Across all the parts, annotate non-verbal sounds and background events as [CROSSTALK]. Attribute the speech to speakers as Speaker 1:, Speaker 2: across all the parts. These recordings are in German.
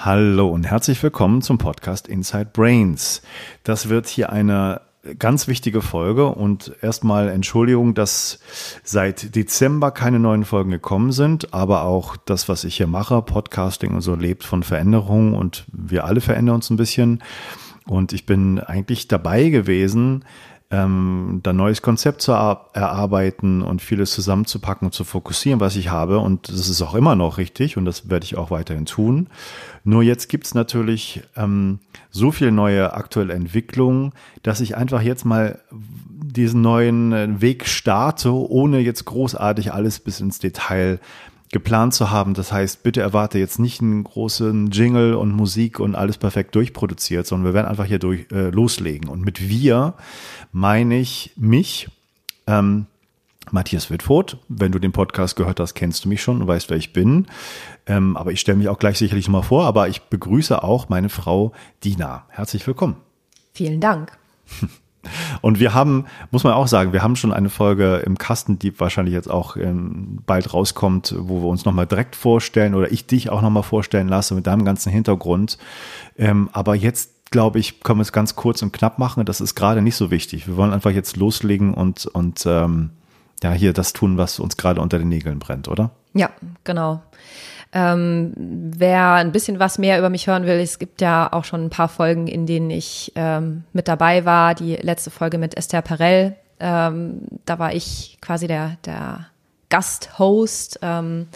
Speaker 1: Hallo und herzlich willkommen zum Podcast Inside Brains. Das wird hier eine ganz wichtige Folge und erstmal Entschuldigung, dass seit Dezember keine neuen Folgen gekommen sind, aber auch das, was ich hier mache, Podcasting und so, lebt von Veränderungen und wir alle verändern uns ein bisschen. Und ich bin eigentlich dabei gewesen, ähm, da neues Konzept zu erarbeiten und vieles zusammenzupacken und zu fokussieren, was ich habe. Und das ist auch immer noch richtig und das werde ich auch weiterhin tun. Nur jetzt gibt's natürlich ähm, so viel neue aktuelle Entwicklungen, dass ich einfach jetzt mal diesen neuen Weg starte, ohne jetzt großartig alles bis ins Detail geplant zu haben. Das heißt, bitte erwarte jetzt nicht einen großen Jingle und Musik und alles perfekt durchproduziert, sondern wir werden einfach hier durch, äh, loslegen. Und mit wir meine ich mich, ähm, Matthias Wittfurt. Wenn du den Podcast gehört hast, kennst du mich schon und weißt, wer ich bin. Ähm, aber ich stelle mich auch gleich sicherlich nochmal vor. Aber ich begrüße auch meine Frau Dina. Herzlich willkommen.
Speaker 2: Vielen Dank. [LAUGHS]
Speaker 1: Und wir haben, muss man auch sagen, wir haben schon eine Folge im Kasten, die wahrscheinlich jetzt auch ähm, bald rauskommt, wo wir uns nochmal direkt vorstellen oder ich dich auch nochmal vorstellen lasse mit deinem ganzen Hintergrund. Ähm, aber jetzt glaube ich, können wir es ganz kurz und knapp machen. Das ist gerade nicht so wichtig. Wir wollen einfach jetzt loslegen und, und ähm, ja, hier das tun, was uns gerade unter den Nägeln brennt, oder?
Speaker 2: Ja, genau. Ähm, wer ein bisschen was mehr über mich hören will, es gibt ja auch schon ein paar Folgen, in denen ich ähm, mit dabei war. Die letzte Folge mit Esther Perel, ähm, da war ich quasi der, der Gasthost. Ähm,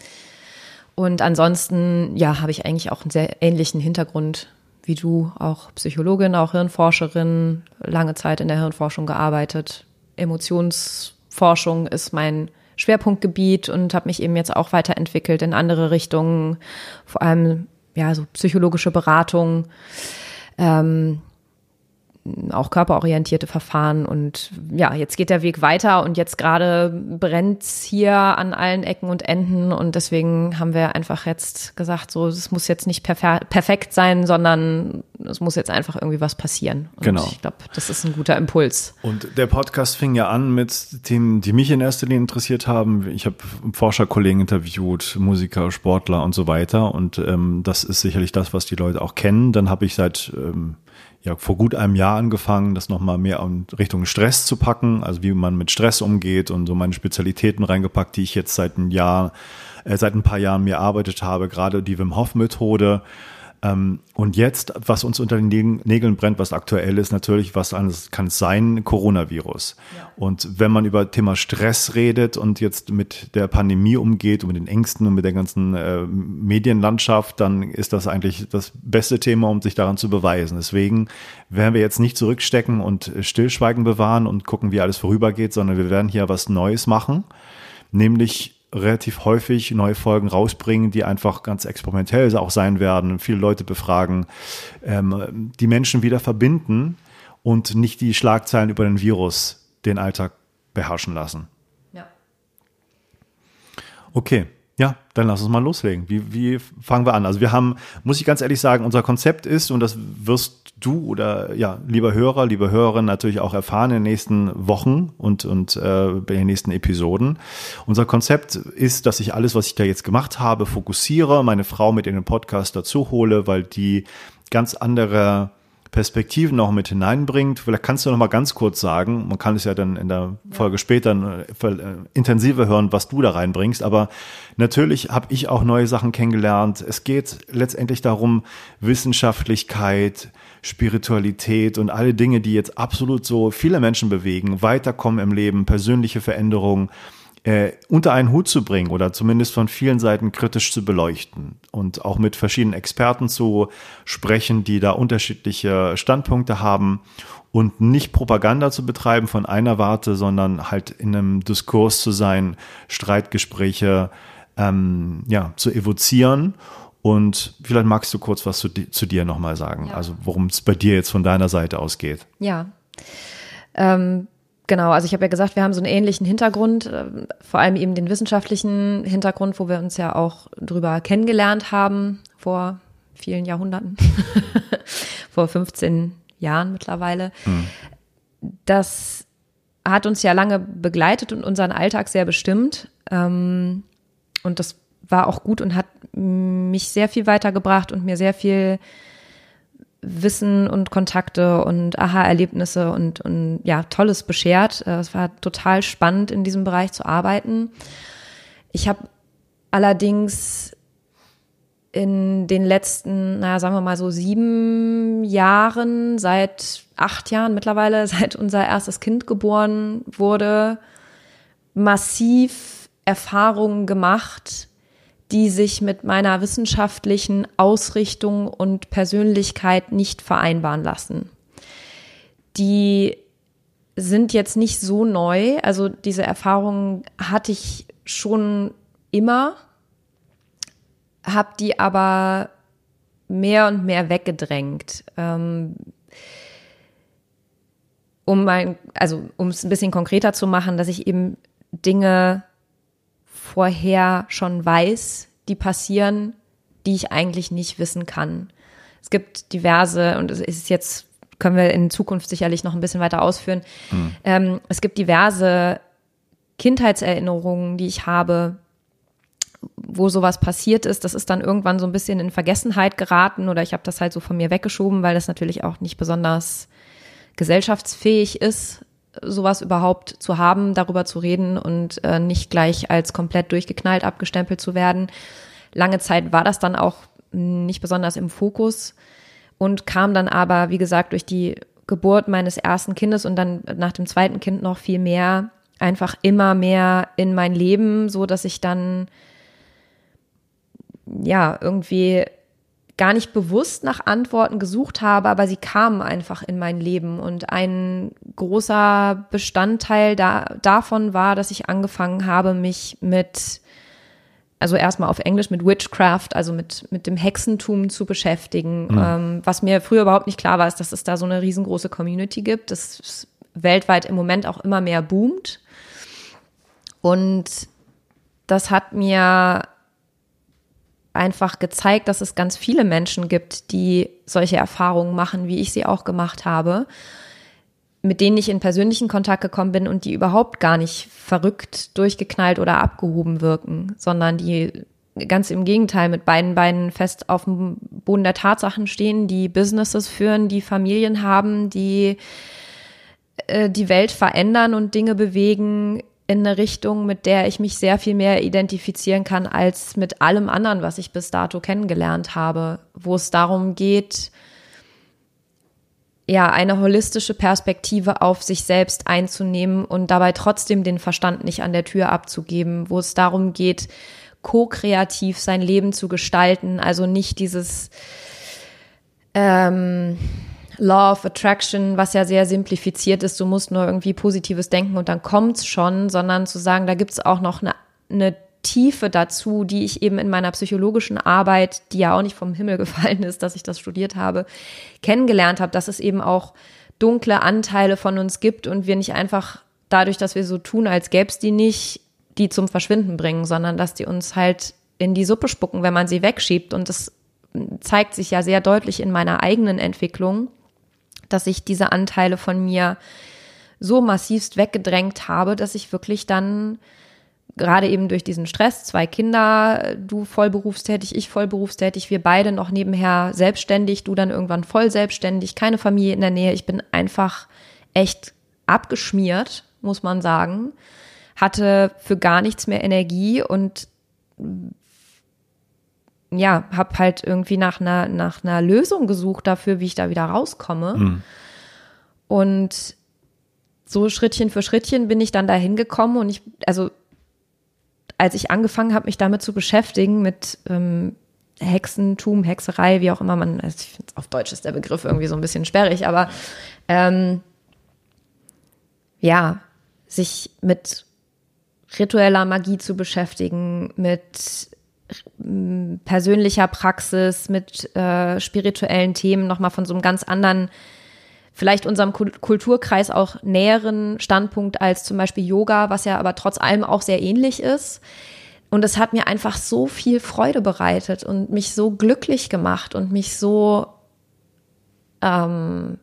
Speaker 2: und ansonsten, ja, habe ich eigentlich auch einen sehr ähnlichen Hintergrund wie du, auch Psychologin, auch Hirnforscherin, lange Zeit in der Hirnforschung gearbeitet. Emotionsforschung ist mein Schwerpunktgebiet und habe mich eben jetzt auch weiterentwickelt in andere Richtungen, vor allem ja so psychologische Beratung. Ähm, auch körperorientierte Verfahren. Und ja, jetzt geht der Weg weiter und jetzt gerade brennt hier an allen Ecken und Enden. Und deswegen haben wir einfach jetzt gesagt, so, es muss jetzt nicht perfekt sein, sondern es muss jetzt einfach irgendwie was passieren. Und
Speaker 1: genau.
Speaker 2: Ich glaube, das ist ein guter Impuls.
Speaker 1: Und der Podcast fing ja an mit Themen, die mich in erster Linie interessiert haben. Ich habe Forscherkollegen interviewt, Musiker, Sportler und so weiter. Und ähm, das ist sicherlich das, was die Leute auch kennen. Dann habe ich seit ähm, ja vor gut einem Jahr angefangen, das nochmal mehr in Richtung Stress zu packen, also wie man mit Stress umgeht und so meine Spezialitäten reingepackt, die ich jetzt seit ein Jahr, äh, seit ein paar Jahren mir erarbeitet habe, gerade die Wim Hof Methode und jetzt, was uns unter den Nägeln brennt, was aktuell ist, natürlich, was kann es sein? Coronavirus. Ja. Und wenn man über Thema Stress redet und jetzt mit der Pandemie umgeht und mit den Ängsten und mit der ganzen äh, Medienlandschaft, dann ist das eigentlich das beste Thema, um sich daran zu beweisen. Deswegen werden wir jetzt nicht zurückstecken und Stillschweigen bewahren und gucken, wie alles vorübergeht, sondern wir werden hier was Neues machen, nämlich relativ häufig neue Folgen rausbringen, die einfach ganz experimentell auch sein werden, viele Leute befragen, ähm, die Menschen wieder verbinden und nicht die Schlagzeilen über den Virus den Alltag beherrschen lassen. Ja. Okay. Ja, dann lass uns mal loslegen. Wie, wie fangen wir an? Also wir haben, muss ich ganz ehrlich sagen, unser Konzept ist, und das wirst du oder ja, lieber Hörer, liebe Hörerin natürlich auch erfahren in den nächsten Wochen und, und äh, in den nächsten Episoden. Unser Konzept ist, dass ich alles, was ich da jetzt gemacht habe, fokussiere, meine Frau mit in den Podcast dazu hole, weil die ganz andere Perspektiven noch mit hineinbringt. Vielleicht kannst du noch mal ganz kurz sagen, man kann es ja dann in der Folge ja. später äh, äh, intensiver hören, was du da reinbringst, aber natürlich habe ich auch neue Sachen kennengelernt. Es geht letztendlich darum, Wissenschaftlichkeit, Spiritualität und alle Dinge, die jetzt absolut so viele Menschen bewegen, weiterkommen im Leben, persönliche Veränderungen äh, unter einen Hut zu bringen oder zumindest von vielen Seiten kritisch zu beleuchten und auch mit verschiedenen Experten zu sprechen, die da unterschiedliche Standpunkte haben und nicht Propaganda zu betreiben von einer Warte, sondern halt in einem Diskurs zu sein, Streitgespräche ähm, ja, zu evozieren. Und vielleicht magst du kurz was zu, zu dir nochmal sagen, ja. also worum es bei dir jetzt von deiner Seite ausgeht.
Speaker 2: Ja. Ähm, Genau, also ich habe ja gesagt, wir haben so einen ähnlichen Hintergrund, äh, vor allem eben den wissenschaftlichen Hintergrund, wo wir uns ja auch drüber kennengelernt haben vor vielen Jahrhunderten, [LAUGHS] vor 15 Jahren mittlerweile. Mhm. Das hat uns ja lange begleitet und unseren Alltag sehr bestimmt. Ähm, und das war auch gut und hat mich sehr viel weitergebracht und mir sehr viel Wissen und Kontakte und Aha-Erlebnisse und, und ja, Tolles beschert. Äh, es war total spannend, in diesem Bereich zu arbeiten. Ich habe allerdings in den letzten, naja, sagen wir mal so sieben Jahren, seit acht Jahren mittlerweile, [LAUGHS] seit unser erstes Kind geboren wurde, massiv Erfahrungen gemacht, die sich mit meiner wissenschaftlichen Ausrichtung und Persönlichkeit nicht vereinbaren lassen. Die sind jetzt nicht so neu. Also diese Erfahrungen hatte ich schon immer, habe die aber mehr und mehr weggedrängt. Ähm, um mein, also um es ein bisschen konkreter zu machen, dass ich eben Dinge vorher schon weiß, die passieren, die ich eigentlich nicht wissen kann. Es gibt diverse, und es ist jetzt, können wir in Zukunft sicherlich noch ein bisschen weiter ausführen, mhm. ähm, es gibt diverse Kindheitserinnerungen, die ich habe, wo sowas passiert ist, das ist dann irgendwann so ein bisschen in Vergessenheit geraten oder ich habe das halt so von mir weggeschoben, weil das natürlich auch nicht besonders gesellschaftsfähig ist, sowas überhaupt zu haben, darüber zu reden und äh, nicht gleich als komplett durchgeknallt abgestempelt zu werden. Lange Zeit war das dann auch nicht besonders im Fokus und kam dann aber, wie gesagt, durch die Geburt meines ersten Kindes und dann nach dem zweiten Kind noch viel mehr, einfach immer mehr in mein Leben, so dass ich dann ja irgendwie gar nicht bewusst nach Antworten gesucht habe, aber sie kamen einfach in mein Leben. Und ein großer Bestandteil da, davon war, dass ich angefangen habe, mich mit, also erstmal auf Englisch mit Witchcraft, also mit, mit dem Hexentum zu beschäftigen. Mhm. Ähm, was mir früher überhaupt nicht klar war, ist, dass es da so eine riesengroße Community gibt, das weltweit im Moment auch immer mehr boomt. Und das hat mir einfach gezeigt, dass es ganz viele Menschen gibt, die solche Erfahrungen machen, wie ich sie auch gemacht habe, mit denen ich in persönlichen Kontakt gekommen bin und die überhaupt gar nicht verrückt, durchgeknallt oder abgehoben wirken, sondern die ganz im Gegenteil mit beiden Beinen fest auf dem Boden der Tatsachen stehen, die Businesses führen, die Familien haben, die äh, die Welt verändern und Dinge bewegen, in eine Richtung, mit der ich mich sehr viel mehr identifizieren kann als mit allem anderen, was ich bis dato kennengelernt habe, wo es darum geht, ja, eine holistische Perspektive auf sich selbst einzunehmen und dabei trotzdem den Verstand nicht an der Tür abzugeben, wo es darum geht, ko-kreativ sein Leben zu gestalten, also nicht dieses ähm, Law of Attraction, was ja sehr simplifiziert ist, du musst nur irgendwie positives denken und dann kommt's schon, sondern zu sagen, da gibt's auch noch eine, eine Tiefe dazu, die ich eben in meiner psychologischen Arbeit, die ja auch nicht vom Himmel [LAUGHS] gefallen ist, dass ich das studiert habe, kennengelernt habe, dass es eben auch dunkle Anteile von uns gibt und wir nicht einfach dadurch, dass wir so tun, als gäb's die nicht, die zum Verschwinden bringen, sondern dass die uns halt in die Suppe spucken, wenn man sie wegschiebt. Und das zeigt sich ja sehr deutlich in meiner eigenen Entwicklung, dass ich diese Anteile von mir so massivst weggedrängt habe, dass ich wirklich dann gerade eben durch diesen Stress, zwei Kinder, du voll berufstätig, ich voll berufstätig, wir beide noch nebenher selbstständig, du dann irgendwann voll selbstständig, keine Familie in der Nähe. Ich bin einfach echt abgeschmiert, muss man sagen, hatte für gar nichts mehr Energie und ja, habe halt irgendwie nach einer, nach einer Lösung gesucht dafür, wie ich da wieder rauskomme. Mhm. Und so Schrittchen für Schrittchen bin ich dann da hingekommen und ich, also als ich angefangen habe, mich damit zu beschäftigen, mit ähm, Hexentum, Hexerei, wie auch immer man, also ich finde auf Deutsch ist der Begriff irgendwie so ein bisschen sperrig, aber ähm, ja, sich mit ritueller Magie zu beschäftigen, mit persönlicher Praxis, mit äh, spirituellen Themen nochmal von so einem ganz anderen, vielleicht unserem Kulturkreis auch näheren Standpunkt als zum Beispiel Yoga, was ja aber trotz allem auch sehr ähnlich ist. Und es hat mir einfach so viel Freude bereitet und mich so glücklich gemacht und mich so, ähm,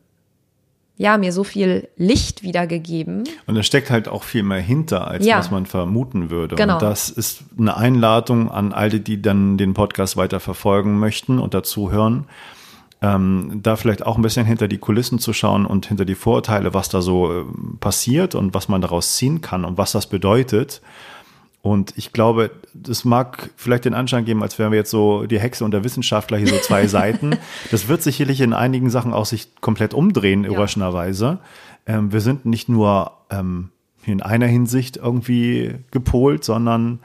Speaker 2: ja, mir so viel Licht wiedergegeben.
Speaker 1: Und da steckt halt auch viel mehr hinter, als
Speaker 2: Ja.
Speaker 1: was man vermuten würde.
Speaker 2: Genau.
Speaker 1: Und das ist eine Einladung an alle, die dann den Podcast weiter verfolgen möchten und dazuhören, ähm, da vielleicht auch ein bisschen hinter die Kulissen zu schauen und hinter die Vorurteile, was da so ähm, passiert und was man daraus ziehen kann und was das bedeutet. Und ich glaube, das mag vielleicht den Anschein geben, als wären wir jetzt so die Hexe und der Wissenschaftler hier so zwei [LAUGHS] Seiten. Das wird sicherlich in einigen Sachen auch sich komplett umdrehen, überraschenderweise. Ähm, wir sind nicht nur ähm, in einer Hinsicht irgendwie gepolt, sondern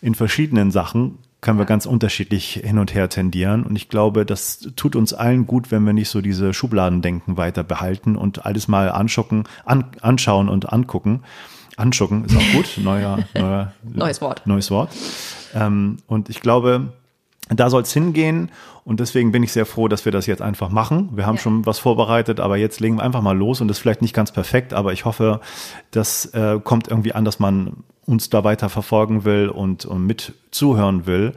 Speaker 1: in verschiedenen Sachen können wir ganz unterschiedlich hin und her tendieren. Und ich glaube, das tut uns allen gut, wenn wir nicht so diese Schubladendenken weiter behalten und alles mal anschucken, an, anschauen und angucken. Anschucken ist auch gut, neuer, neuer
Speaker 2: Neues Wort.
Speaker 1: Neues Wort. Ähm, und ich glaube, da soll es hingehen. Und deswegen bin ich sehr froh, dass wir das jetzt einfach machen. Wir haben
Speaker 2: Ja.
Speaker 1: schon was vorbereitet, aber jetzt legen wir einfach mal los. Und das ist vielleicht nicht ganz perfekt, aber ich hoffe, das äh, kommt irgendwie an, dass man uns da weiter verfolgen will und, und mit zuhören will.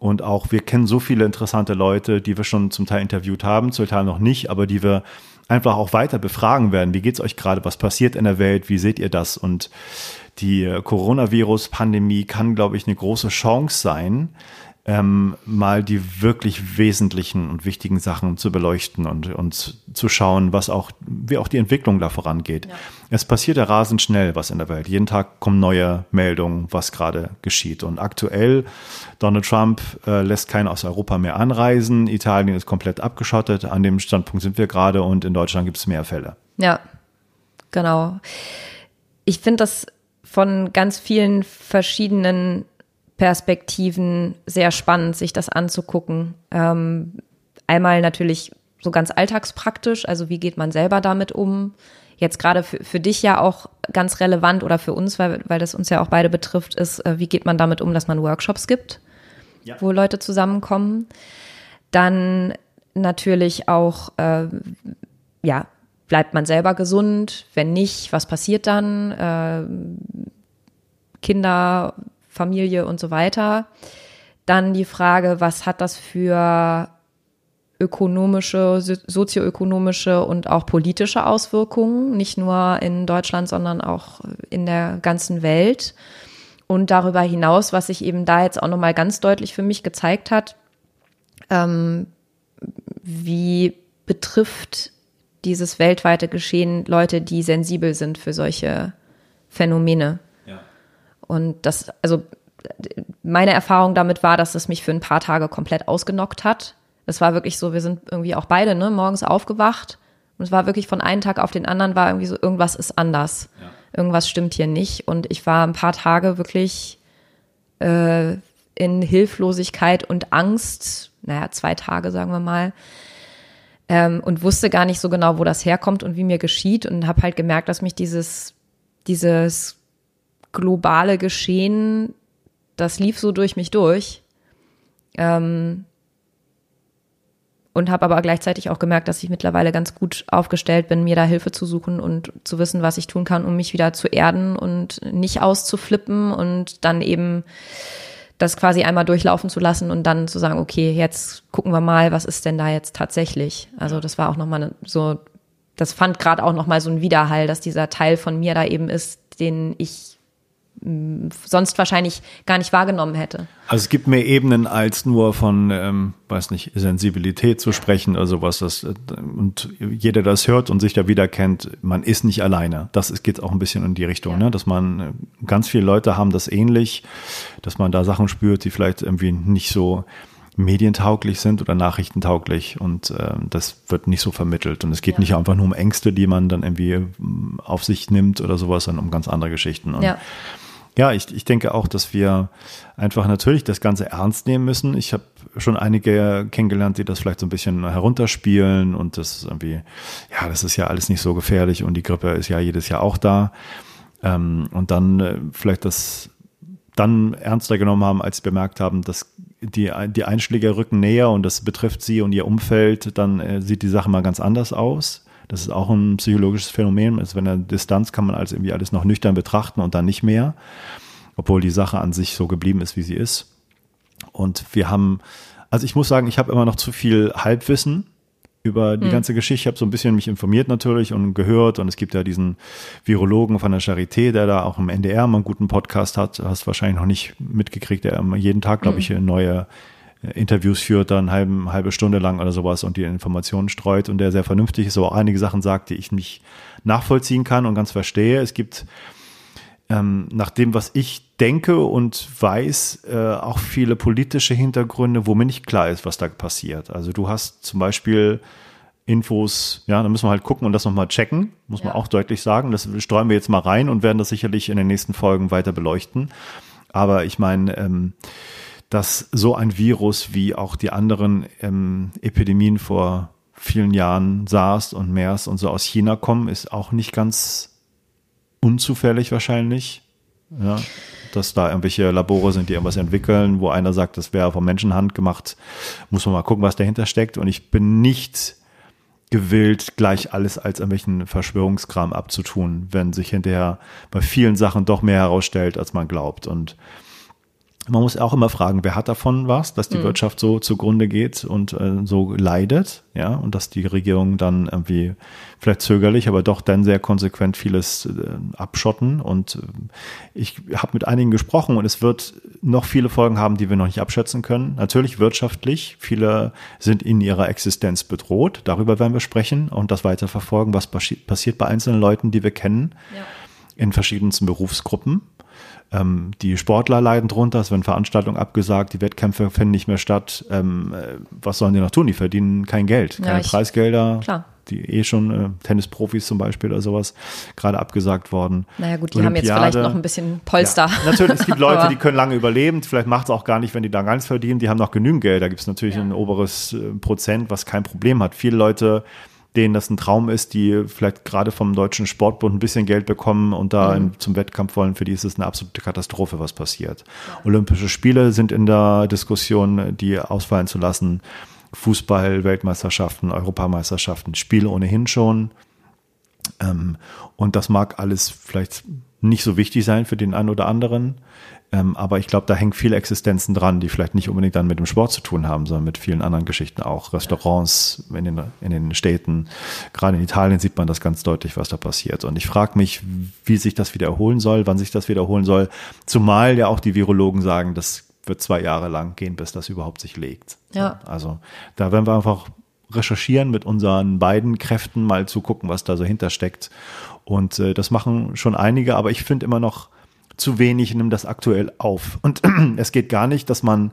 Speaker 1: Und auch wir kennen so viele interessante Leute, die wir schon zum Teil interviewt haben, zum Teil noch nicht, aber die wir einfach auch weiter befragen werden. Wie geht's euch gerade? Was passiert in der Welt? Wie seht ihr das? Und die Coronavirus-Pandemie kann, glaube ich, eine große Chance sein, ähm, mal die wirklich wesentlichen und wichtigen Sachen zu beleuchten und, und zu schauen, was auch, wie auch die Entwicklung da vorangeht.
Speaker 2: Ja.
Speaker 1: Es passiert ja rasend schnell was in der Welt. Jeden Tag kommen neue Meldungen, was gerade geschieht. Und aktuell, Donald Trump äh, lässt keinen aus Europa mehr anreisen. Italien ist komplett abgeschottet. An dem Standpunkt sind wir gerade und in Deutschland gibt es mehr Fälle.
Speaker 2: Ja, genau. Ich finde das von ganz vielen verschiedenen Perspektiven sehr spannend, sich das anzugucken. Ähm, einmal natürlich so ganz alltagspraktisch, also wie geht man selber damit um? Jetzt gerade für, für dich ja auch ganz relevant oder für uns, weil, weil das uns ja auch beide betrifft, ist, äh, wie geht man damit um, dass man Workshops gibt,
Speaker 1: Ja.
Speaker 2: wo Leute zusammenkommen. Dann natürlich auch, äh, ja, bleibt man selber gesund? Wenn nicht, was passiert dann? Äh, Kinder, Familie und so weiter. Dann die Frage, was hat das für ökonomische, so- sozioökonomische und auch politische Auswirkungen, nicht nur in Deutschland, sondern auch in der ganzen Welt. Und darüber hinaus, was sich eben da jetzt auch nochmal ganz deutlich für mich gezeigt hat, ähm, wie betrifft dieses weltweite Geschehen Leute, die sensibel sind für solche Phänomene. Und das, also meine Erfahrung damit war, dass es mich für ein paar Tage komplett ausgenockt hat. Es war wirklich so, wir sind irgendwie auch beide ne, morgens aufgewacht und es war wirklich von einem Tag auf den anderen war irgendwie so, irgendwas ist anders.
Speaker 1: Ja.
Speaker 2: Irgendwas stimmt hier nicht. Und ich war ein paar Tage wirklich äh, in Hilflosigkeit und Angst, naja, zwei Tage, sagen wir mal, ähm, und wusste gar nicht so genau, wo das herkommt und wie mir geschieht und habe halt gemerkt, dass mich dieses, dieses globale Geschehen, das lief so durch mich durch. Ähm, und habe aber gleichzeitig auch gemerkt, dass ich mittlerweile ganz gut aufgestellt bin, mir da Hilfe zu suchen und zu wissen, was ich tun kann, um mich wieder zu erden und nicht auszuflippen und dann eben das quasi einmal durchlaufen zu lassen und dann zu sagen, okay, jetzt gucken wir mal, was ist denn da jetzt tatsächlich? Also das war auch nochmal so, das fand gerade auch nochmal so ein Widerhall, dass dieser Teil von mir da eben ist, den ich sonst wahrscheinlich gar nicht wahrgenommen hätte.
Speaker 1: Also es gibt mehr Ebenen als nur von, ähm, weiß nicht, Sensibilität zu sprechen oder sowas. Das, äh, und jeder, der das hört und sich da wiederkennt, man ist nicht alleine. Das geht auch ein bisschen in die Richtung,
Speaker 2: Ja.
Speaker 1: ne? dass man äh, ganz viele Leute haben das ähnlich, dass man da Sachen spürt, die vielleicht irgendwie nicht so medientauglich sind oder nachrichtentauglich und ähm, das wird nicht so vermittelt und es geht
Speaker 2: Ja.
Speaker 1: nicht einfach nur um Ängste, die man dann irgendwie auf sich nimmt oder sowas, sondern um ganz andere Geschichten. Und
Speaker 2: Ja.
Speaker 1: Ja, ich, ich denke auch, dass wir einfach natürlich das Ganze ernst nehmen müssen. Ich habe schon einige kennengelernt, die das vielleicht so ein bisschen herunterspielen und das irgendwie, ja, das ist ja alles nicht so gefährlich und die Grippe ist ja jedes Jahr auch da. Ähm, und dann äh, vielleicht das dann ernster genommen haben, als sie bemerkt haben, dass die, die Einschläge rücken näher und das betrifft sie und ihr Umfeld, dann äh, sieht die Sache mal ganz anders aus. Das ist auch ein psychologisches Phänomen. Also wenn er Distanz kann man als irgendwie alles noch nüchtern betrachten und dann nicht mehr, obwohl die Sache an sich so geblieben ist, wie sie ist. Und wir haben, also ich muss sagen, ich habe immer noch zu viel Halbwissen über die mhm. ganze Geschichte. Ich habe so ein bisschen mich informiert natürlich und gehört. Und es gibt ja diesen Virologen von der Charité, der da auch im NDR mal einen guten Podcast hat. Hast wahrscheinlich noch nicht mitgekriegt, der jeden Tag, glaube ich, neue Interviews führt, dann halbe, halbe Stunde lang oder sowas und die Informationen streut und der sehr vernünftig ist, aber auch einige Sachen sagt, die ich nicht nachvollziehen kann und ganz verstehe. Es gibt ähm, nach dem, was ich denke und weiß, äh, auch viele politische Hintergründe, wo mir nicht klar ist, was da passiert. Also du hast zum Beispiel Infos, ja, da müssen wir halt gucken und das nochmal checken, muss ja. man auch deutlich sagen. Das streuen wir jetzt mal rein und werden das sicherlich in den nächsten Folgen weiter beleuchten. Aber ich meine, ähm, dass so ein Virus wie auch die anderen ähm, Epidemien vor vielen Jahren, SARS und MERS und so aus China kommen, ist auch nicht ganz unzufällig wahrscheinlich. Ja, dass da irgendwelche Labore sind, die irgendwas entwickeln, wo einer sagt, das wäre von Menschenhand gemacht, muss man mal gucken, was dahinter steckt. Und ich bin nicht gewillt, gleich alles als irgendwelchen Verschwörungskram abzutun, wenn sich hinterher bei vielen Sachen doch mehr herausstellt, als man glaubt. Und man muss auch immer fragen, wer hat davon was, dass die mhm. Wirtschaft so zugrunde geht und äh, so leidet, ja, und dass die Regierung dann irgendwie vielleicht zögerlich, aber doch dann sehr konsequent vieles äh, abschotten. Und äh, ich habe mit einigen gesprochen und es wird noch viele Folgen haben, die wir noch nicht abschätzen können. Natürlich wirtschaftlich, viele sind in ihrer Existenz bedroht. Darüber werden wir sprechen und das weiter verfolgen, was passiert bei einzelnen Leuten, die wir kennen, ja. in verschiedensten Berufsgruppen. Ähm, die Sportler leiden drunter, es werden Veranstaltungen abgesagt, die Wettkämpfe finden nicht mehr statt. Ähm, äh, was sollen die noch tun? Die verdienen kein Geld, keine ja, ich, Preisgelder. Klar. Die eh schon äh, Tennisprofis zum Beispiel oder sowas gerade abgesagt worden.
Speaker 2: Naja gut, die Olympiade. haben jetzt vielleicht noch ein bisschen Polster.
Speaker 1: Ja, natürlich, es gibt [LAUGHS] Leute, die können lange überleben. Vielleicht macht es auch gar nicht, wenn die da gar nichts verdienen. Die haben noch genügend Geld. Da gibt es natürlich ja. ein oberes äh, Prozent, was kein Problem hat. Viele Leute denen das ein Traum ist, die vielleicht gerade vom Deutschen Sportbund ein bisschen Geld bekommen und da mhm. zum Wettkampf wollen, für die ist es eine absolute Katastrophe, was passiert. Ja. Olympische Spiele sind in der Diskussion, die ausfallen zu lassen. Fußball, Weltmeisterschaften, Europameisterschaften, Spiele ohnehin schon. Ähm, und das mag alles vielleicht nicht so wichtig sein für den einen oder anderen. Ähm, aber ich glaube, da hängen viele Existenzen dran, die vielleicht nicht unbedingt dann mit dem Sport zu tun haben, sondern mit vielen anderen Geschichten auch. Restaurants in den, in den Städten. Gerade in Italien sieht man das ganz deutlich, was da passiert. Und ich frage mich, wie sich das wiederholen soll, wann sich das wiederholen soll. Zumal ja auch die Virologen sagen, das wird zwei Jahre lang gehen, bis das überhaupt sich legt. Ja. Also da werden wir einfach recherchieren mit unseren beiden Kräften, mal zu gucken, was da so hintersteckt. Und äh, das machen schon einige, aber ich finde immer noch, zu wenig nimmt das aktuell auf. Und [CLEARS THROAT] es geht gar nicht, dass man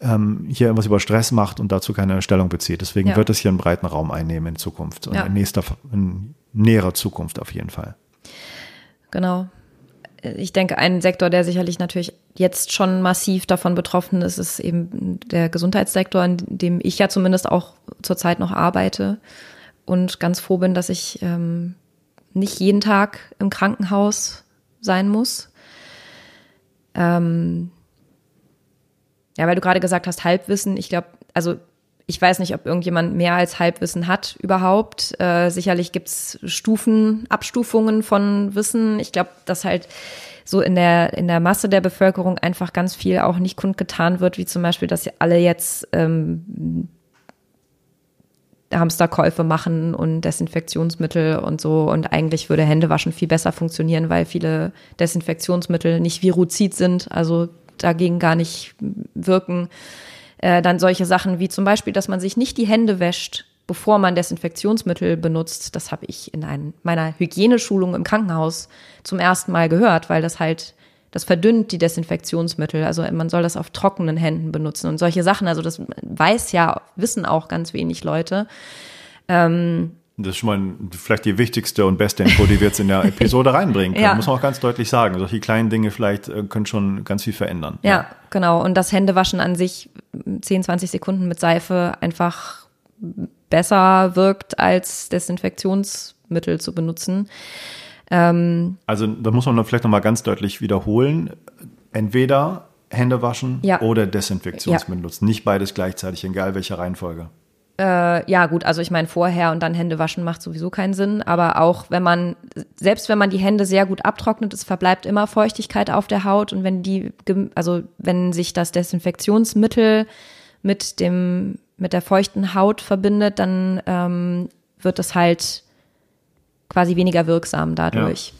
Speaker 1: ähm, hier irgendwas über Stress macht und dazu keine Stellung bezieht. Deswegen ja. wird es hier einen breiten Raum einnehmen in Zukunft und ja. in, nächster, in näherer Zukunft auf jeden Fall.
Speaker 2: Genau. Ich denke, ein Sektor, der sicherlich natürlich jetzt schon massiv davon betroffen ist, ist eben der Gesundheitssektor, in dem ich ja zumindest auch zurzeit noch arbeite und ganz froh bin, dass ich ähm, nicht jeden Tag im Krankenhaus sein muss. Ähm, ja, weil du gerade gesagt hast, Halbwissen. Ich glaube, also ich weiß nicht, ob irgendjemand mehr als Halbwissen hat überhaupt. Äh, sicherlich gibt's Stufen, Abstufungen von Wissen. Ich glaube, dass halt so in der, in der Masse der Bevölkerung einfach ganz viel auch nicht kundgetan wird, wie zum Beispiel, dass alle jetzt ähm, Hamsterkäufe machen und Desinfektionsmittel und so. Und eigentlich würde Händewaschen viel besser funktionieren, weil viele Desinfektionsmittel nicht viruzid sind, also dagegen gar nicht wirken. Äh, dann solche Sachen wie zum Beispiel, dass man sich nicht die Hände wäscht, bevor man Desinfektionsmittel benutzt. Das habe ich in ein, meiner Hygieneschulung im Krankenhaus zum ersten Mal gehört, weil das halt das verdünnt die Desinfektionsmittel. Also man soll das auf trockenen Händen benutzen und solche Sachen. Also das weiß ja, wissen auch ganz wenig Leute. Ähm,
Speaker 1: das ist schon mal vielleicht die wichtigste und beste Info, die wir jetzt in der [LAUGHS] Episode reinbringen können. Ja. Muss man auch ganz deutlich sagen. Solche kleinen Dinge vielleicht äh, können schon ganz viel verändern.
Speaker 2: Ja, ja, genau. Und das Händewaschen an sich 10, 20 Sekunden mit Seife einfach besser wirkt, als Desinfektionsmittel zu benutzen.
Speaker 1: Ähm, also da muss man vielleicht nochmal ganz deutlich wiederholen. Entweder Hände waschen ja. oder Desinfektionsmittel ja. nutzen. Nicht beides gleichzeitig, egal welche Reihenfolge.
Speaker 2: Äh, ja, gut, also ich meine, vorher und dann Hände waschen macht sowieso keinen Sinn. Aber auch wenn man, selbst wenn man die Hände sehr gut abtrocknet, es verbleibt immer Feuchtigkeit auf der Haut. Und wenn die, also wenn sich das Desinfektionsmittel mit dem mit der feuchten Haut verbindet, dann ähm, wird es halt quasi weniger wirksam dadurch. Ja.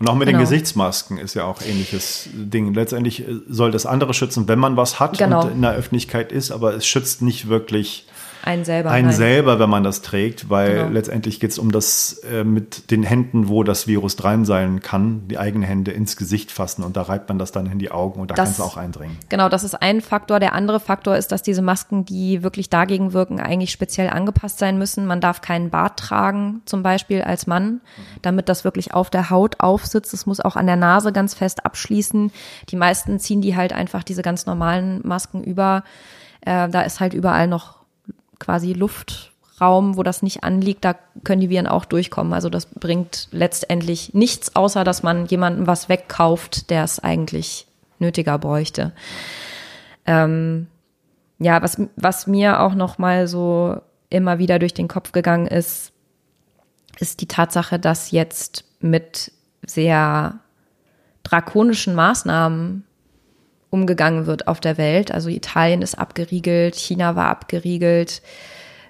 Speaker 1: Und auch mit genau. den Gesichtsmasken ist ja auch ähnliches Ding. Letztendlich soll das andere schützen, wenn man was hat genau. und in der Öffentlichkeit ist, aber es schützt nicht wirklich
Speaker 2: einen selber.
Speaker 1: Einen nein. selber, wenn man das trägt, weil genau. letztendlich geht es um das äh, mit den Händen, wo das Virus dran sein kann, die eigenen Hände ins Gesicht fassen und da reibt man das dann in die Augen und da kann es auch eindringen.
Speaker 2: Genau, das ist ein Faktor. Der andere Faktor ist, dass diese Masken, die wirklich dagegen wirken, eigentlich speziell angepasst sein müssen. Man darf keinen Bart tragen, zum Beispiel als Mann, damit das wirklich auf der Haut aufsitzt. Es muss auch an der Nase ganz fest abschließen. Die meisten ziehen die halt einfach diese ganz normalen Masken über. Äh, da ist halt überall noch quasi Luftraum, wo das nicht anliegt, da können die Viren auch durchkommen. Also das bringt letztendlich nichts, außer dass man jemandem was wegkauft, der es eigentlich nötiger bräuchte. Ähm, ja, was, was mir auch noch mal so immer wieder durch den Kopf gegangen ist, ist die Tatsache, dass jetzt mit sehr drakonischen Maßnahmen umgegangen wird auf der Welt. Also Italien ist abgeriegelt, China war abgeriegelt.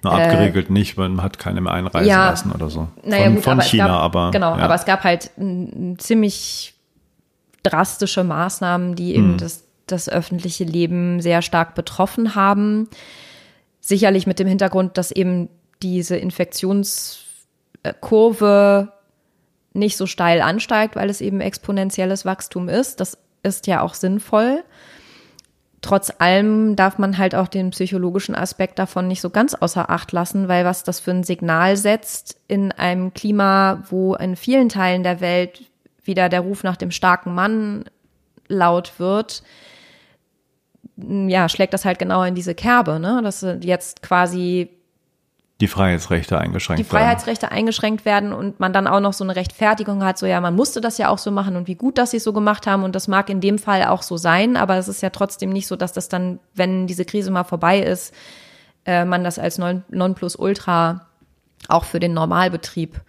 Speaker 1: Na, abgeriegelt äh, nicht, man hat keine mehr einreisen ja, lassen oder so.
Speaker 2: Von, naja, gut, von aber China, gab, aber. Genau, ja. aber es gab halt ziemlich drastische Maßnahmen, die eben hm. das, das öffentliche Leben sehr stark betroffen haben. Sicherlich mit dem Hintergrund, dass eben diese Infektionskurve nicht so steil ansteigt, weil es eben exponentielles Wachstum ist. Das ist ja auch sinnvoll. Trotz allem darf man halt auch den psychologischen Aspekt davon nicht so ganz außer Acht lassen, weil was das für ein Signal setzt in einem Klima, wo in vielen Teilen der Welt wieder der Ruf nach dem starken Mann laut wird, ja, schlägt das halt genau in diese Kerbe, ne? Dass jetzt quasi
Speaker 1: die Freiheitsrechte eingeschränkt
Speaker 2: werden. Die Freiheitsrechte werden. eingeschränkt werden und man dann auch noch so eine Rechtfertigung hat, so ja, man musste das ja auch so machen und wie gut, dass sie es so gemacht haben und das mag in dem Fall auch so sein, aber es ist ja trotzdem nicht so, dass das dann, wenn diese Krise mal vorbei ist, äh, man das als non, Nonplusultra auch für den Normalbetrieb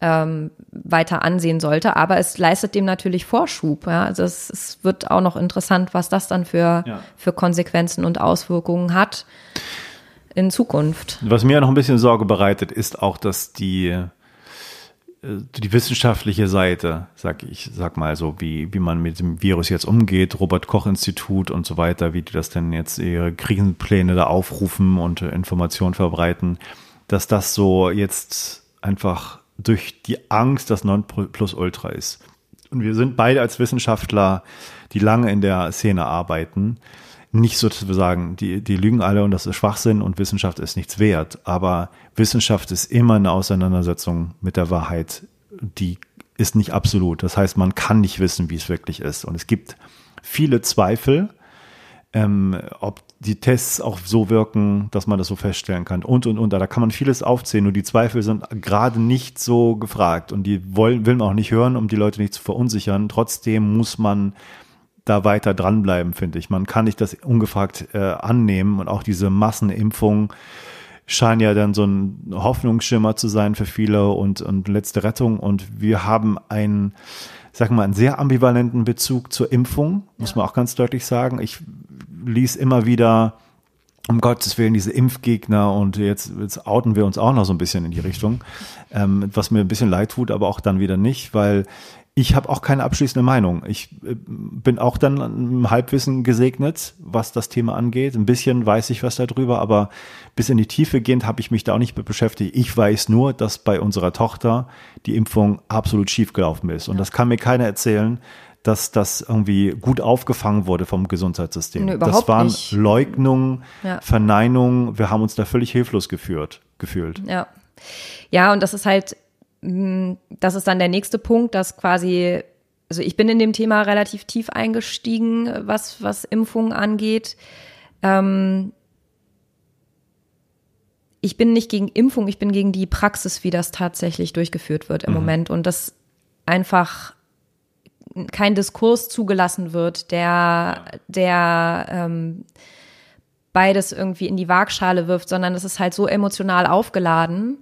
Speaker 2: ähm, weiter ansehen sollte. Aber es leistet dem natürlich Vorschub. Ja? Also es, es wird auch noch interessant, was das dann für, ja. für Konsequenzen und Auswirkungen hat in Zukunft.
Speaker 1: Was mir noch ein bisschen Sorge bereitet, ist auch, dass die, äh, die wissenschaftliche Seite, sag ich, sag mal so, wie, wie man mit dem Virus jetzt umgeht, Robert Koch Institut und so weiter, wie die das denn jetzt ihre Krisenpläne da aufrufen und Informationen verbreiten, dass das so jetzt einfach durch die Angst das Nonplusultra ist. Und wir sind beide als Wissenschaftler, die lange in der Szene arbeiten, nicht sozusagen, die, die lügen alle und das ist Schwachsinn und Wissenschaft ist nichts wert. Aber Wissenschaft ist immer eine Auseinandersetzung mit der Wahrheit, die ist nicht absolut. Das heißt, man kann nicht wissen, wie es wirklich ist. Und es gibt viele Zweifel, ähm, ob die Tests auch so wirken, dass man das so feststellen kann und und und. Da kann man vieles aufzählen, nur die Zweifel sind gerade nicht so gefragt und die wollen, will man auch nicht hören, um die Leute nicht zu verunsichern. Trotzdem muss man da weiter dranbleiben, finde ich. Man kann nicht das ungefragt äh, annehmen und auch diese Massenimpfung scheint ja dann so ein Hoffnungsschimmer zu sein für viele und, und letzte Rettung. Und wir haben einen, sag mal, einen sehr ambivalenten Bezug zur Impfung, muss ja. man auch ganz deutlich sagen. Ich ließ immer wieder, um Gottes Willen, diese Impfgegner und jetzt, jetzt outen wir uns auch noch so ein bisschen in die Richtung, ähm, was mir ein bisschen leid tut, aber auch dann wieder nicht, weil ich habe auch keine abschließende Meinung. Ich äh, bin auch dann im Halbwissen gesegnet, was das Thema angeht. Ein bisschen weiß ich was darüber, aber bis in die Tiefe gehend habe ich mich da auch nicht beschäftigt. Ich weiß nur, dass bei unserer Tochter die Impfung absolut schief gelaufen ist. Und das kann mir keiner erzählen, dass das irgendwie gut aufgefangen wurde vom Gesundheitssystem.
Speaker 2: Nee,
Speaker 1: das waren
Speaker 2: nicht.
Speaker 1: Leugnungen, ja. Verneinungen. Wir haben uns da völlig hilflos geführt, gefühlt.
Speaker 2: Ja. Ja, und das ist halt das ist dann der nächste Punkt, dass quasi, also ich bin in dem Thema relativ tief eingestiegen, was, was Impfungen angeht. Ähm, ich bin nicht gegen Impfung, ich bin gegen die Praxis, wie das tatsächlich durchgeführt wird im mhm. Moment und dass einfach kein Diskurs zugelassen wird, der, der ähm, beides irgendwie in die Waagschale wirft, sondern es ist halt so emotional aufgeladen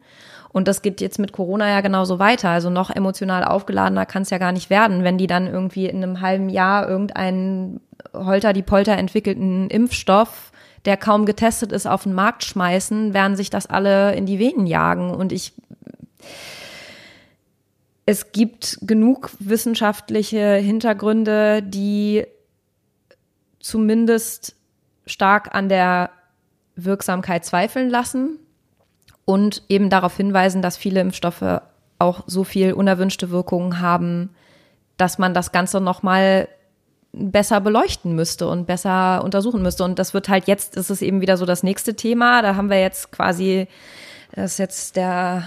Speaker 2: und das geht jetzt mit Corona ja genauso weiter. Also noch emotional aufgeladener kann es ja gar nicht werden, wenn die dann irgendwie in einem halben Jahr irgendeinen Holter die Polter entwickelten Impfstoff der kaum getestet ist, auf den Markt schmeißen, werden sich das alle in die Venen jagen. Und ich, es gibt genug wissenschaftliche Hintergründe, die zumindest stark an der Wirksamkeit zweifeln lassen und eben darauf hinweisen, dass viele Impfstoffe auch so viel unerwünschte Wirkungen haben, dass man das Ganze nochmal besser beleuchten müsste und besser untersuchen müsste. Und das wird halt jetzt, ist es eben wieder so das nächste Thema. Da haben wir jetzt quasi, das ist jetzt der,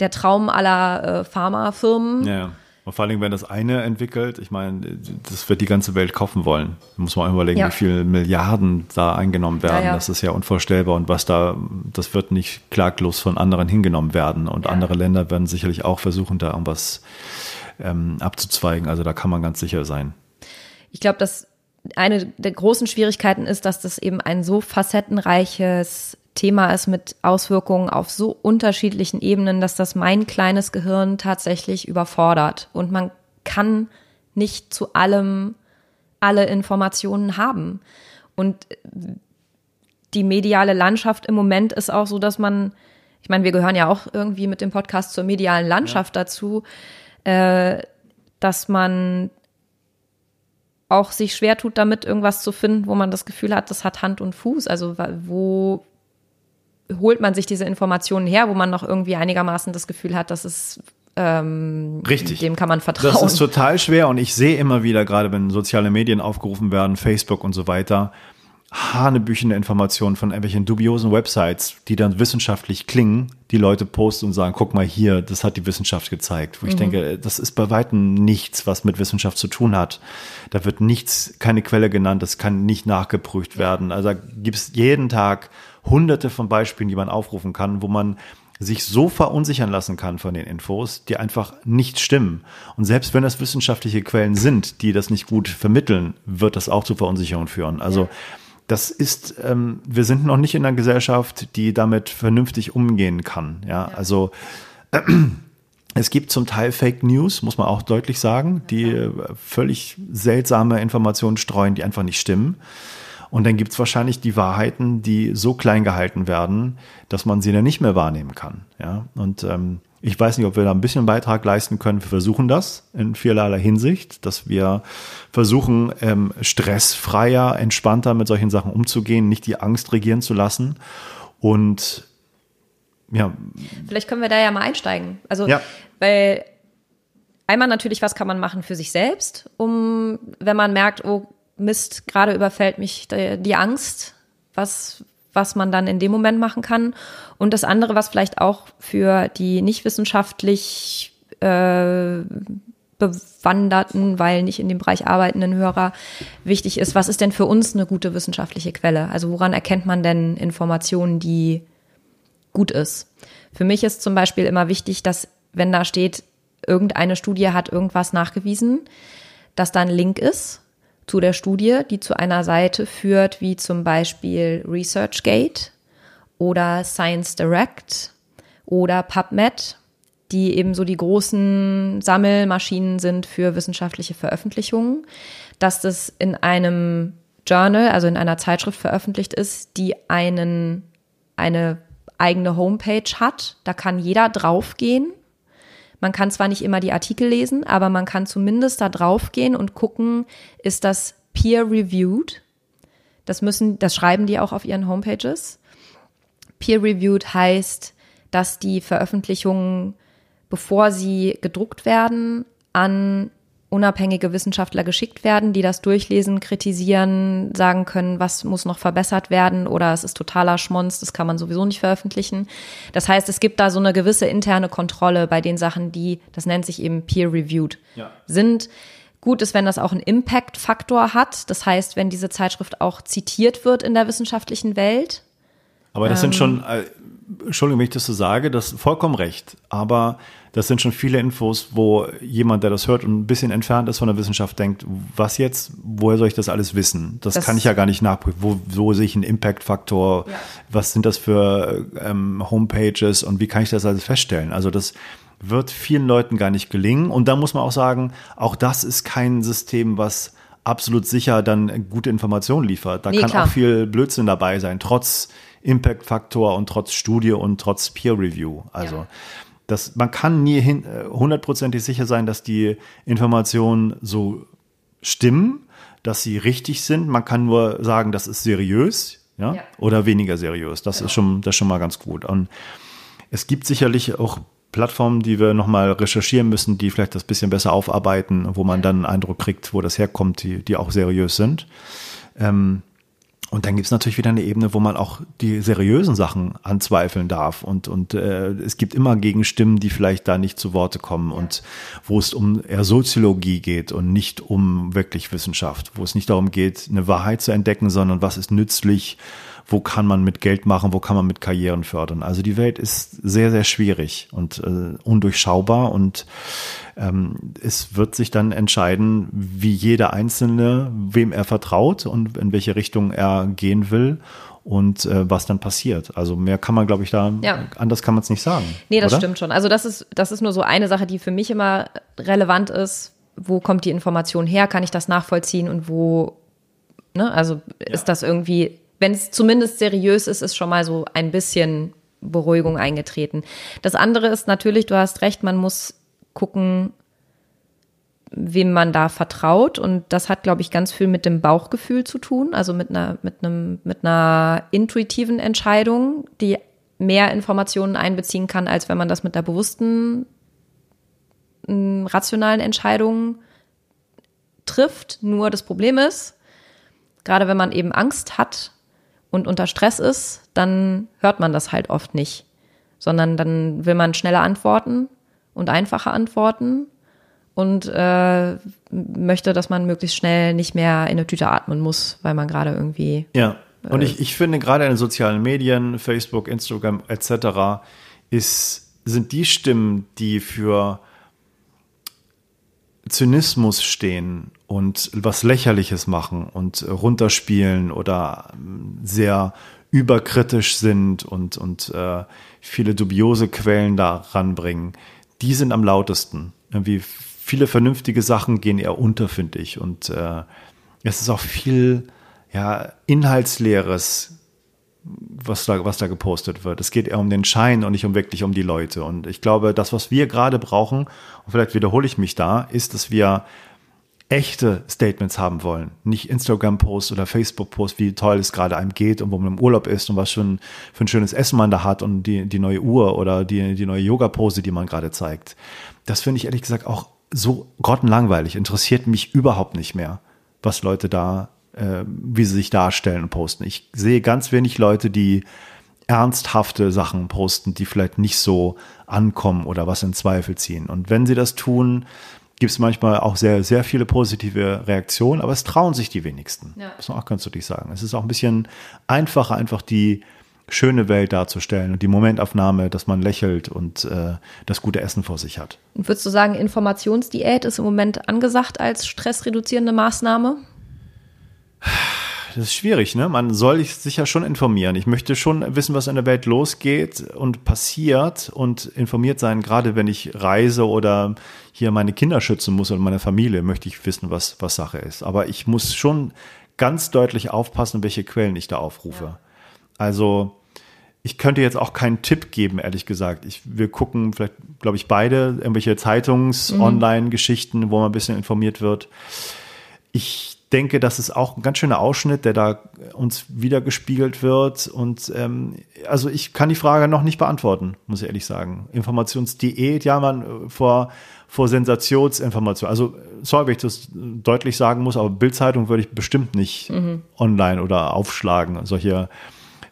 Speaker 2: der Traum aller äh, Pharmafirmen.
Speaker 1: Ja. Und vor allem, wenn das eine entwickelt, ich meine, das wird die ganze Welt kaufen wollen. Da muss man auch überlegen, ja. wie viele Milliarden da eingenommen werden. Ja, ja. Das ist ja unvorstellbar. Und was da, das wird nicht klaglos von anderen hingenommen werden. Und andere Länder werden sicherlich auch versuchen, da irgendwas ähm, abzuzweigen. Also da kann man ganz sicher sein.
Speaker 2: Ich glaube, dass eine der großen Schwierigkeiten ist, dass das eben ein so facettenreiches Thema ist mit Auswirkungen auf so unterschiedlichen Ebenen, dass das mein kleines Gehirn tatsächlich überfordert. Und man kann nicht zu allem alle Informationen haben. Und die mediale Landschaft im Moment ist auch so, dass man, ich meine, wir gehören ja auch irgendwie mit dem Podcast zur medialen Landschaft ja. dazu, äh, dass man auch sich schwer tut, damit irgendwas zu finden, wo man das Gefühl hat, das hat Hand und Fuß. Also wo holt man sich diese Informationen her, wo man noch irgendwie einigermaßen das Gefühl hat, dass es ähm,
Speaker 1: Richtig.
Speaker 2: Dem kann man vertrauen.
Speaker 1: Das ist total schwer und ich sehe immer wieder, gerade wenn soziale Medien aufgerufen werden, Facebook und so weiter, hanebüchende Informationen von irgendwelchen dubiosen Websites, die dann wissenschaftlich klingen, die Leute posten und sagen, guck mal hier, das hat die Wissenschaft gezeigt. Wo ich mhm. denke, das ist bei weitem nichts, was mit Wissenschaft zu tun hat. Da wird nichts, keine Quelle genannt, das kann nicht nachgeprüft werden. Also da gibt es jeden Tag hunderte von Beispielen, die man aufrufen kann, wo man sich so verunsichern lassen kann von den Infos, die einfach nicht stimmen. Und selbst wenn das wissenschaftliche Quellen sind, die das nicht gut vermitteln, wird das auch zu Verunsicherung führen. Also das ist, ähm, wir sind noch nicht in einer Gesellschaft, die damit vernünftig umgehen kann. Ja, ja. also äh, [CLEARS THROAT] es gibt zum Teil Fake News, muss man auch deutlich sagen, die äh, völlig seltsame Informationen streuen, die einfach nicht stimmen. Und dann gibt es wahrscheinlich die Wahrheiten, die so klein gehalten werden, dass man sie dann nicht mehr wahrnehmen kann. Ja? Und ähm, ich weiß nicht, ob wir da ein bisschen Beitrag leisten können. Wir versuchen das in vielerlei Hinsicht, dass wir versuchen, ähm, stressfreier, entspannter mit solchen Sachen umzugehen, nicht die Angst regieren zu lassen. Und ja.
Speaker 2: Vielleicht können wir da ja mal einsteigen. Also, ja. weil einmal natürlich, was kann man machen für sich selbst, um, wenn man merkt, oh, Mist, gerade überfällt mich die Angst, was, was man dann in dem Moment machen kann. Und das andere, was vielleicht auch für die nicht wissenschaftlich äh, bewanderten, weil nicht in dem Bereich arbeitenden Hörer wichtig ist, was ist denn für uns eine gute wissenschaftliche Quelle? Also woran erkennt man denn Informationen, die gut ist? Für mich ist zum Beispiel immer wichtig, dass wenn da steht, irgendeine Studie hat irgendwas nachgewiesen, dass da ein Link ist zu der Studie, die zu einer Seite führt, wie zum Beispiel ResearchGate oder Science Direct oder PubMed, die eben so die großen Sammelmaschinen sind für wissenschaftliche Veröffentlichungen, dass das in einem Journal, also in einer Zeitschrift veröffentlicht ist, die einen, eine eigene Homepage hat. Da kann jeder draufgehen man kann zwar nicht immer die Artikel lesen, aber man kann zumindest da drauf gehen und gucken, ist das peer-reviewed? Das müssen, das schreiben die auch auf ihren Homepages. Peer-reviewed heißt, dass die Veröffentlichungen, bevor sie gedruckt werden, an unabhängige Wissenschaftler geschickt werden, die das durchlesen, kritisieren, sagen können, was muss noch verbessert werden oder es ist totaler Schmonz, das kann man sowieso nicht veröffentlichen. Das heißt, es gibt da so eine gewisse interne Kontrolle bei den Sachen, die, das nennt sich eben peer-reviewed, ja. sind. Gut ist, wenn das auch einen Impact-Faktor hat. Das heißt, wenn diese Zeitschrift auch zitiert wird in der wissenschaftlichen Welt.
Speaker 1: Aber das ähm, sind schon, äh, Entschuldigung, wenn ich das so sage, das ist vollkommen recht. Aber das sind schon viele Infos, wo jemand, der das hört und ein bisschen entfernt ist von der Wissenschaft, denkt, was jetzt? Woher soll ich das alles wissen? Das, das kann ich ja gar nicht nachprüfen. Wo, wo sehe ich einen Impact-Faktor? Ja. Was sind das für ähm, Homepages und wie kann ich das alles feststellen? Also das wird vielen Leuten gar nicht gelingen. Und da muss man auch sagen, auch das ist kein System, was absolut sicher dann gute Informationen liefert. Da
Speaker 2: Nee,
Speaker 1: kann
Speaker 2: klar.
Speaker 1: auch viel Blödsinn dabei sein, trotz Impact-Faktor und trotz Studie und trotz Peer-Review. Also
Speaker 2: Ja.
Speaker 1: Das, man kann nie hin- äh, hundertprozentig sicher sein, dass die Informationen so stimmen, dass sie richtig sind. Man kann nur sagen, das ist seriös ja?
Speaker 2: Ja.
Speaker 1: oder weniger seriös. Das ist schon, das ist schon mal ganz gut. Und es gibt sicherlich auch Plattformen, die wir nochmal recherchieren müssen, die vielleicht das bisschen besser aufarbeiten, wo man dann einen Eindruck kriegt, wo das herkommt, die, die auch seriös sind. Ähm, und dann gibt es natürlich wieder eine Ebene, wo man auch die seriösen Sachen anzweifeln darf. Und, und äh, es gibt immer Gegenstimmen, die vielleicht da nicht zu Worte kommen und wo es um eher Soziologie geht und nicht um wirklich Wissenschaft, wo es nicht darum geht, eine Wahrheit zu entdecken, sondern was ist nützlich, wo kann man mit Geld machen, wo kann man mit Karrieren fördern. Also die Welt ist sehr, sehr schwierig und äh, undurchschaubar und ähm, es wird sich dann entscheiden, wie jeder Einzelne, wem er vertraut und in welche Richtung er gehen will und äh, was dann passiert. Also mehr kann man, glaube ich, da,
Speaker 2: Ja.
Speaker 1: anders kann man es nicht sagen.
Speaker 2: Nee, das
Speaker 1: oder?
Speaker 2: stimmt schon. Also das ist, das ist nur so eine Sache, die für mich immer relevant ist. Wo kommt die Information her? Kann ich das nachvollziehen? Und wo, ne, also ist das irgendwie, wenn es zumindest seriös ist, ist schon mal so ein bisschen Beruhigung eingetreten. Das andere ist natürlich, du hast recht, man muss gucken, wem man da vertraut. Und das hat, glaube ich, ganz viel mit dem Bauchgefühl zu tun, also mit einer, mit einem, mit einer intuitiven Entscheidung, die mehr Informationen einbeziehen kann, als wenn man das mit der bewussten, m, rationalen Entscheidung trifft. Nur das Problem ist, gerade wenn man eben Angst hat und unter Stress ist, dann hört man das halt oft nicht, sondern dann will man schneller antworten und einfache Antworten und äh, möchte, dass man möglichst schnell nicht mehr in eine Tüte atmen muss, weil man gerade irgendwie
Speaker 1: Ja. Und ich, ich finde gerade in den sozialen Medien, Facebook, Instagram etc., ist, sind die Stimmen, die für Zynismus stehen und was Lächerliches machen und runterspielen oder ähm, sehr überkritisch sind und, und äh, viele dubiose Quellen da ranbringen, die sind am lautesten. Irgendwie viele vernünftige Sachen gehen eher unter, finde ich. Und äh, es ist auch viel ja, Inhaltsleeres, was da, was da gepostet wird. Es geht eher um den Schein und nicht um wirklich um die Leute. Und ich glaube, das, was wir gerade brauchen, und vielleicht wiederhole ich mich da, ist, dass wir echte Statements haben wollen. Nicht Instagram-Posts oder Facebook-Posts, wie toll es gerade einem geht und wo man im Urlaub ist und was schon für ein schönes Essen man da hat und die, die neue Uhr oder die, die neue Yoga-Pose, die man gerade zeigt. Das finde ich ehrlich gesagt auch so grottenlangweilig. Interessiert mich überhaupt nicht mehr, was Leute da, äh, wie sie sich darstellen und posten. Ich sehe ganz wenig Leute, die ernsthafte Sachen posten, die vielleicht nicht so ankommen oder was in Zweifel ziehen. Und wenn sie das tun, gibt es manchmal auch sehr, sehr viele positive Reaktionen, aber es trauen sich die wenigsten.
Speaker 2: Ja.
Speaker 1: Muss man auch ganz deutlich sagen. Es ist auch ein bisschen einfacher, einfach die schöne Welt darzustellen und die Momentaufnahme, dass man lächelt und äh, das gute Essen vor sich hat.
Speaker 2: Und würdest du sagen, Informationsdiät ist im Moment angesagt als stressreduzierende Maßnahme?
Speaker 1: Das ist schwierig, ne? Man soll sich ja schon informieren. Ich möchte schon wissen, was in der Welt losgeht und passiert und informiert sein. Gerade wenn ich reise oder hier meine Kinder schützen muss oder meine Familie, möchte ich wissen, was, was Sache ist. Aber ich muss schon ganz deutlich aufpassen, welche Quellen ich da aufrufe. Also, ich könnte jetzt auch keinen Tipp geben, ehrlich gesagt. Ich, wir gucken vielleicht, glaube ich, beide irgendwelche Zeitungs-Online-Geschichten, wo man ein bisschen informiert wird. Ich denke, das ist auch ein ganz schöner Ausschnitt, der da uns wiedergespiegelt wird. Und ähm, also ich kann die Frage noch nicht beantworten, muss ich ehrlich sagen. Informationsdiät, ja, man äh, vor, vor Sensationsinformation. Also, sorry, wenn ich das deutlich sagen muss, aber Bildzeitung würde ich bestimmt nicht online oder aufschlagen. Solche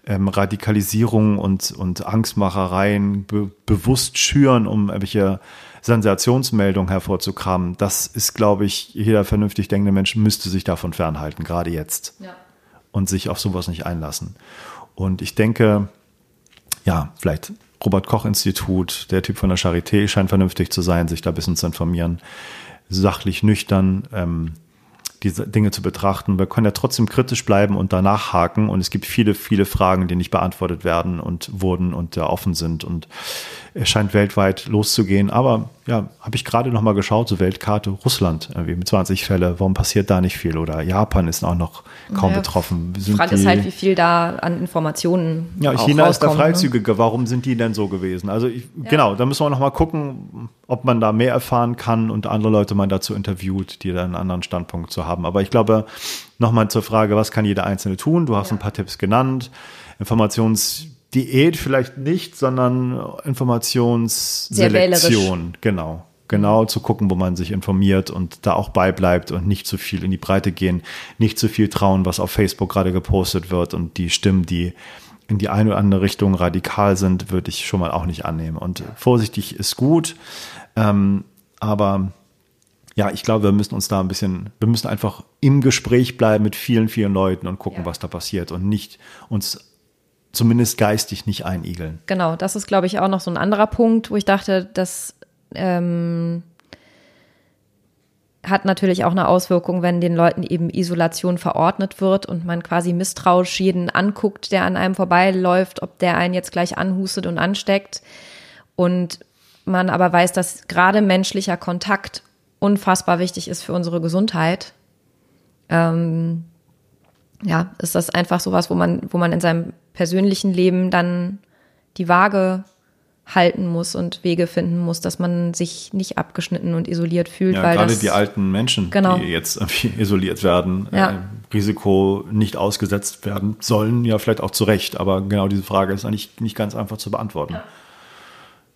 Speaker 1: ähm, Radikalisierung und, und Angstmachereien be bewusst schüren, um irgendwelche Sensationsmeldungen hervorzukramen. Das ist, glaube ich, jeder vernünftig denkende Mensch müsste sich davon fernhalten, gerade jetzt.
Speaker 2: Ja.
Speaker 1: Und sich auf sowas nicht einlassen. Und ich denke, ja, vielleicht Robert Koch Institut, der Typ von der Charité scheint vernünftig zu sein, sich da ein bisschen zu informieren. Sachlich nüchtern. Ähm, diese Dinge zu betrachten. Wir können ja trotzdem kritisch bleiben und danach haken. Und es gibt viele, viele Fragen, die nicht beantwortet werden und wurden und ja offen sind. Und es scheint weltweit loszugehen. Aber ja, habe ich gerade noch mal geschaut, so Weltkarte Russland, irgendwie mit 20 Fälle. Warum passiert da nicht viel? Oder Japan ist auch noch kaum naja, betroffen.
Speaker 2: Die Frage ist halt, wie viel da an Informationen
Speaker 1: Ja, China ist da ne? freizügiger. Ne? Warum sind die denn so gewesen? Also ich, ja. genau, da müssen wir noch mal gucken, ob man da mehr erfahren kann und andere Leute man dazu interviewt, die da einen anderen Standpunkt zu haben. Aber ich glaube, noch mal zur Frage, was kann jeder Einzelne tun? Du hast ja. ein paar Tipps genannt. Informations Diät vielleicht nicht, sondern Informationsselektion. Genau. Genau zu gucken, wo man sich informiert und da auch beibleibt und nicht zu viel in die Breite gehen, nicht zu viel trauen, was auf Facebook gerade gepostet wird und die Stimmen, die in die eine oder andere Richtung radikal sind, würde ich schon mal auch nicht annehmen. Und vorsichtig ist gut, ähm, aber ja, ich glaube, wir müssen uns da ein bisschen, wir müssen einfach im Gespräch bleiben mit vielen, vielen Leuten und gucken, ja. was da passiert und nicht uns zumindest geistig nicht einigeln.
Speaker 2: Genau, das ist, glaube ich, auch noch so ein anderer Punkt, wo ich dachte, das ähm, hat natürlich auch eine Auswirkung, wenn den Leuten eben Isolation verordnet wird und man quasi misstrauisch jeden anguckt, der an einem vorbeiläuft, ob der einen jetzt gleich anhustet und ansteckt. Und man aber weiß, dass gerade menschlicher Kontakt unfassbar wichtig ist für unsere Gesundheit. Ähm, ja, ist das einfach sowas, wo man, wo man in seinem persönlichen Leben dann die Waage halten muss und Wege finden muss, dass man sich nicht abgeschnitten und isoliert fühlt.
Speaker 1: Ja, weil gerade das, die alten Menschen, genau. die jetzt [LAUGHS] isoliert werden, ja. äh, Risiko nicht ausgesetzt werden sollen, ja vielleicht auch zu Recht. Aber genau diese Frage ist eigentlich nicht ganz einfach zu beantworten. Ja.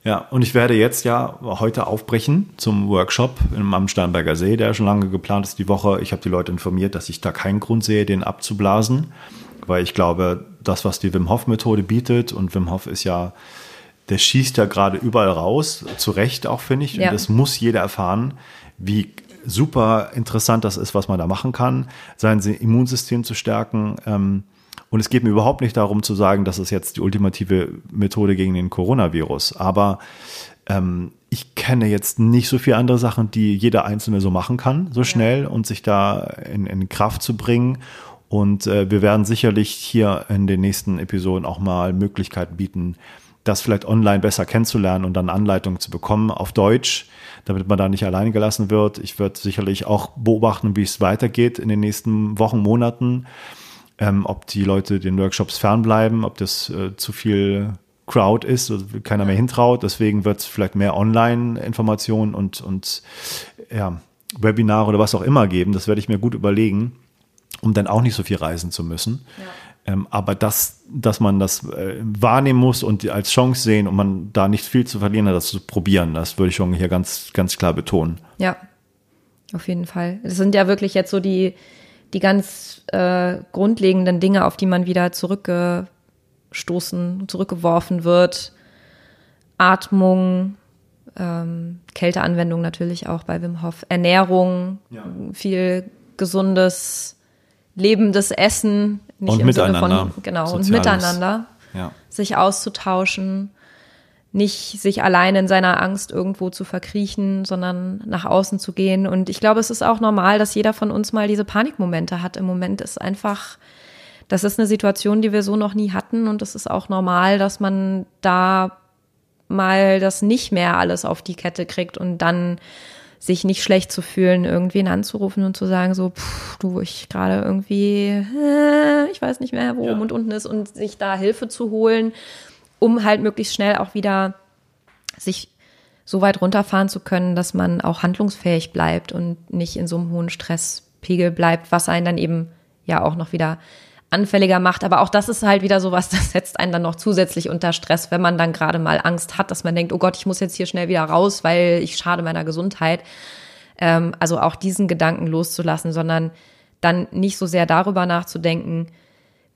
Speaker 1: Ja, und ich werde jetzt ja heute aufbrechen zum Workshop am Sternberger See, der schon lange geplant ist die Woche. Ich habe die Leute informiert, dass ich da keinen Grund sehe, den abzublasen, weil ich glaube, das, was die Wim Hof Methode bietet und Wim Hof ist ja, der schießt ja gerade überall raus, zu Recht auch finde ich. Ja. Und das muss jeder erfahren, wie super interessant das ist, was man da machen kann, sein Immunsystem zu stärken. Ähm, und es geht mir überhaupt nicht darum zu sagen, das ist jetzt die ultimative Methode gegen den Coronavirus. Aber ähm, ich kenne jetzt nicht so viele andere Sachen, die jeder Einzelne so machen kann, so schnell ja. und sich da in, in Kraft zu bringen. Und äh, wir werden sicherlich hier in den nächsten Episoden auch mal Möglichkeiten bieten, das vielleicht online besser kennenzulernen und dann Anleitungen zu bekommen auf Deutsch, damit man da nicht allein gelassen wird. Ich werde sicherlich auch beobachten, wie es weitergeht in den nächsten Wochen, Monaten ähm, ob die Leute den Workshops fernbleiben, ob das äh, zu viel Crowd ist, also keiner mehr hintraut. Deswegen wird es vielleicht mehr Online-Informationen und, und ja, Webinare oder was auch immer geben. Das werde ich mir gut überlegen, um dann auch nicht so viel reisen zu müssen. Ja. Ähm, aber das, dass man das äh, wahrnehmen muss und als Chance sehen und man da nicht viel zu verlieren hat, das zu probieren, das würde ich schon hier ganz, ganz klar betonen.
Speaker 2: Ja, auf jeden Fall. Das sind ja wirklich jetzt so die, die ganz äh, grundlegenden Dinge, auf die man wieder zurückgestoßen, zurückgeworfen wird. Atmung, ähm, Kälteanwendung natürlich auch bei Wim Hof, Ernährung, ja. viel gesundes, lebendes Essen.
Speaker 1: Nicht und im miteinander.
Speaker 2: Sinne von, genau, Soziales. und miteinander. Ja. Sich auszutauschen nicht sich alleine in seiner Angst irgendwo zu verkriechen, sondern nach außen zu gehen. Und ich glaube, es ist auch normal, dass jeder von uns mal diese Panikmomente hat. Im Moment ist einfach, das ist eine Situation, die wir so noch nie hatten. Und es ist auch normal, dass man da mal das nicht mehr alles auf die Kette kriegt und dann sich nicht schlecht zu fühlen, irgendwen anzurufen und zu sagen, so, pff, du, ich gerade irgendwie, äh, ich weiß nicht mehr, wo ja. oben und unten ist und sich da Hilfe zu holen um halt möglichst schnell auch wieder sich so weit runterfahren zu können, dass man auch handlungsfähig bleibt und nicht in so einem hohen Stresspegel bleibt, was einen dann eben ja auch noch wieder anfälliger macht. Aber auch das ist halt wieder sowas, [LAUGHS] das setzt einen dann noch zusätzlich unter Stress, wenn man dann gerade mal Angst hat, dass man denkt, oh Gott, ich muss jetzt hier schnell wieder raus, weil ich schade meiner Gesundheit. Ähm, also auch diesen Gedanken loszulassen, sondern dann nicht so sehr darüber nachzudenken,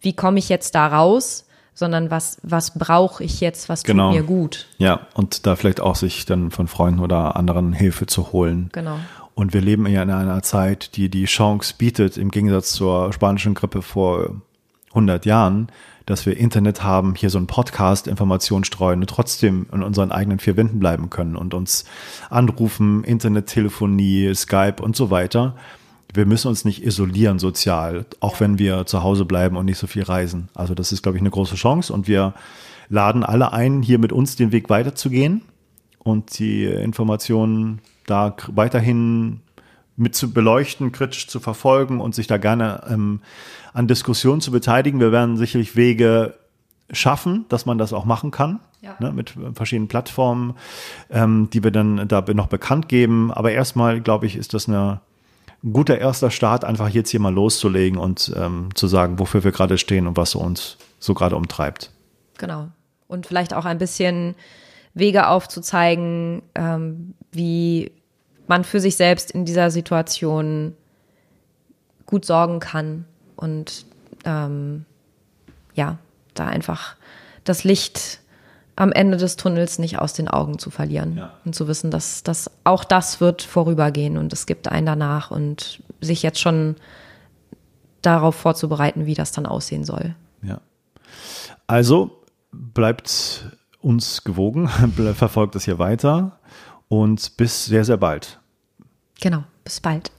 Speaker 2: wie komme ich jetzt da raus, sondern was, was brauche ich jetzt, was genau. tut mir gut.
Speaker 1: Ja, und da vielleicht auch sich dann von Freunden oder anderen Hilfe zu holen.
Speaker 2: Genau.
Speaker 1: Und wir leben ja in einer Zeit, die die Chance bietet, im Gegensatz zur spanischen Grippe vor 100 Jahren, dass wir Internet haben, hier so ein Podcast, Informationen streuen und trotzdem in unseren eigenen vier Wänden bleiben können und uns anrufen, Internettelefonie, Skype und so weiter. Wir müssen uns nicht isolieren sozial, auch wenn wir zu Hause bleiben und nicht so viel reisen. Also das ist, glaube ich, eine große Chance und wir laden alle ein, hier mit uns den Weg weiterzugehen und die Informationen da weiterhin mit zu beleuchten, kritisch zu verfolgen und sich da gerne ähm, an Diskussionen zu beteiligen. Wir werden sicherlich Wege schaffen, dass man das auch machen kann, ja. ne, mit verschiedenen Plattformen, ähm, die wir dann da noch bekannt geben. Aber erstmal, glaube ich, ist das eine, ein guter erster Start, einfach jetzt hier mal loszulegen und ähm, zu sagen, wofür wir gerade stehen und was uns so gerade umtreibt.
Speaker 2: Genau. Und vielleicht auch ein bisschen Wege aufzuzeigen, ähm, wie man für sich selbst in dieser Situation gut sorgen kann und ähm, ja, da einfach das Licht am Ende des Tunnels nicht aus den Augen zu verlieren ja. und zu wissen, dass, dass auch das wird vorübergehen und es gibt einen danach und sich jetzt schon darauf vorzubereiten, wie das dann aussehen soll.
Speaker 1: Ja. Also bleibt uns gewogen, [LAUGHS] verfolgt es hier weiter und bis sehr, sehr bald.
Speaker 2: Genau, bis bald.